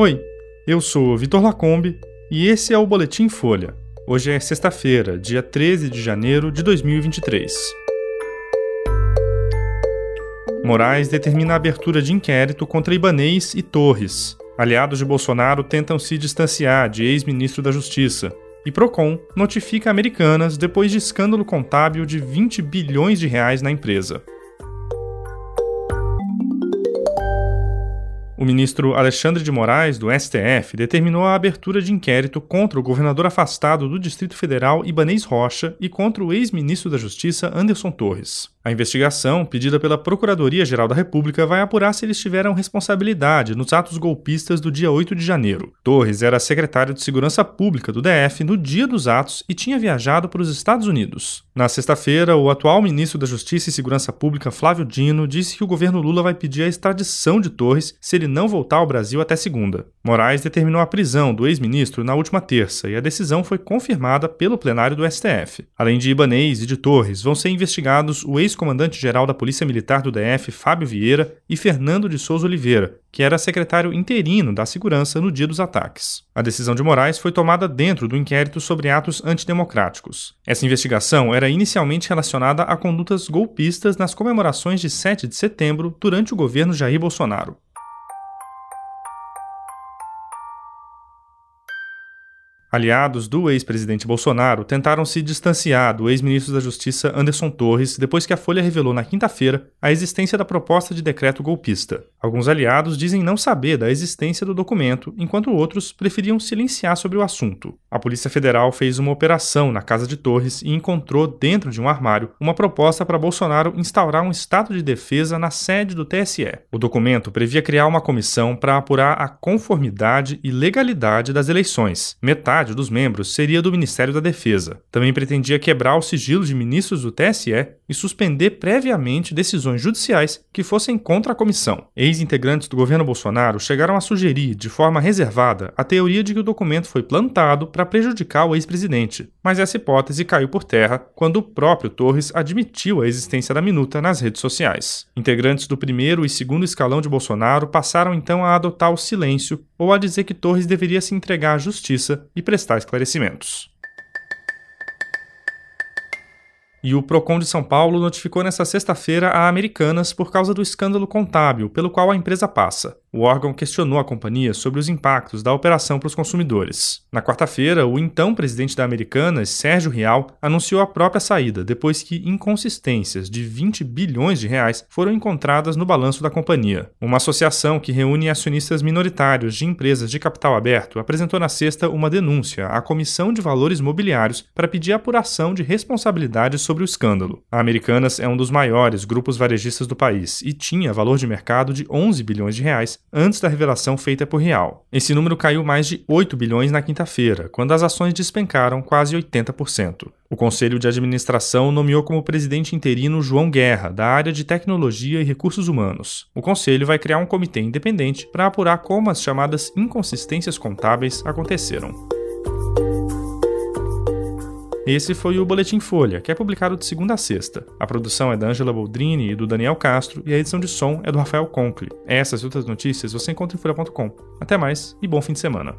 Oi, eu sou Vitor Lacombe e esse é o Boletim Folha. Hoje é sexta-feira, dia 13 de janeiro de 2023. Moraes determina a abertura de inquérito contra Ibanês e Torres. Aliados de Bolsonaro tentam se distanciar de ex-ministro da Justiça. E Procon notifica Americanas depois de escândalo contábil de 20 bilhões de reais na empresa. O ministro Alexandre de Moraes, do STF, determinou a abertura de inquérito contra o governador afastado do Distrito Federal Ibanês Rocha e contra o ex-ministro da Justiça Anderson Torres. A investigação, pedida pela Procuradoria-Geral da República, vai apurar se eles tiveram responsabilidade nos atos golpistas do dia 8 de janeiro. Torres era secretário de Segurança Pública do DF no dia dos atos e tinha viajado para os Estados Unidos. Na sexta-feira, o atual ministro da Justiça e Segurança Pública, Flávio Dino, disse que o governo Lula vai pedir a extradição de Torres se ele não voltar ao Brasil até segunda. Moraes determinou a prisão do ex-ministro na última terça e a decisão foi confirmada pelo plenário do STF. Além de Ibanês e de Torres, vão ser investigados o ex-comandante-geral da Polícia Militar do DF, Fábio Vieira, e Fernando de Souza Oliveira, que era secretário interino da Segurança no dia dos ataques. A decisão de Moraes foi tomada dentro do inquérito sobre atos antidemocráticos. Essa investigação era inicialmente relacionada a condutas golpistas nas comemorações de 7 de setembro durante o governo Jair Bolsonaro. Aliados do ex-presidente Bolsonaro tentaram se distanciar do ex-ministro da Justiça Anderson Torres depois que a Folha revelou na quinta-feira a existência da proposta de decreto golpista. Alguns aliados dizem não saber da existência do documento, enquanto outros preferiam silenciar sobre o assunto. A Polícia Federal fez uma operação na casa de Torres e encontrou dentro de um armário uma proposta para Bolsonaro instaurar um estado de defesa na sede do TSE. O documento previa criar uma comissão para apurar a conformidade e legalidade das eleições. Metade dos membros seria do Ministério da Defesa. Também pretendia quebrar o sigilo de ministros do TSE e suspender previamente decisões judiciais que fossem contra a comissão. Ex-integrantes do governo Bolsonaro chegaram a sugerir, de forma reservada, a teoria de que o documento foi plantado para prejudicar o ex-presidente, mas essa hipótese caiu por terra quando o próprio Torres admitiu a existência da minuta nas redes sociais. Integrantes do primeiro e segundo escalão de Bolsonaro passaram então a adotar o silêncio ou a dizer que Torres deveria se entregar à justiça e prestar esclarecimentos. E o Procon de São Paulo notificou nesta sexta-feira a Americanas por causa do escândalo contábil pelo qual a empresa passa. O órgão questionou a companhia sobre os impactos da operação para os consumidores. Na quarta-feira, o então presidente da Americanas, Sérgio Rial, anunciou a própria saída depois que inconsistências de 20 bilhões de reais foram encontradas no balanço da companhia. Uma associação que reúne acionistas minoritários de empresas de capital aberto apresentou na sexta uma denúncia à Comissão de Valores Mobiliários para pedir apuração de responsabilidades sobre o escândalo. A Americanas é um dos maiores grupos varejistas do país e tinha valor de mercado de 11 bilhões de reais antes da revelação feita por Real. Esse número caiu mais de 8 bilhões na quinta-feira, quando as ações despencaram quase 80%. O Conselho de Administração nomeou como presidente interino João Guerra, da área de Tecnologia e Recursos Humanos. O Conselho vai criar um comitê independente para apurar como as chamadas inconsistências contábeis aconteceram. Esse foi o Boletim Folha, que é publicado de segunda a sexta. A produção é da Angela Boldrini e do Daniel Castro e a edição de som é do Rafael Conkle. Essas e outras notícias você encontra em folha.com. Até mais e bom fim de semana.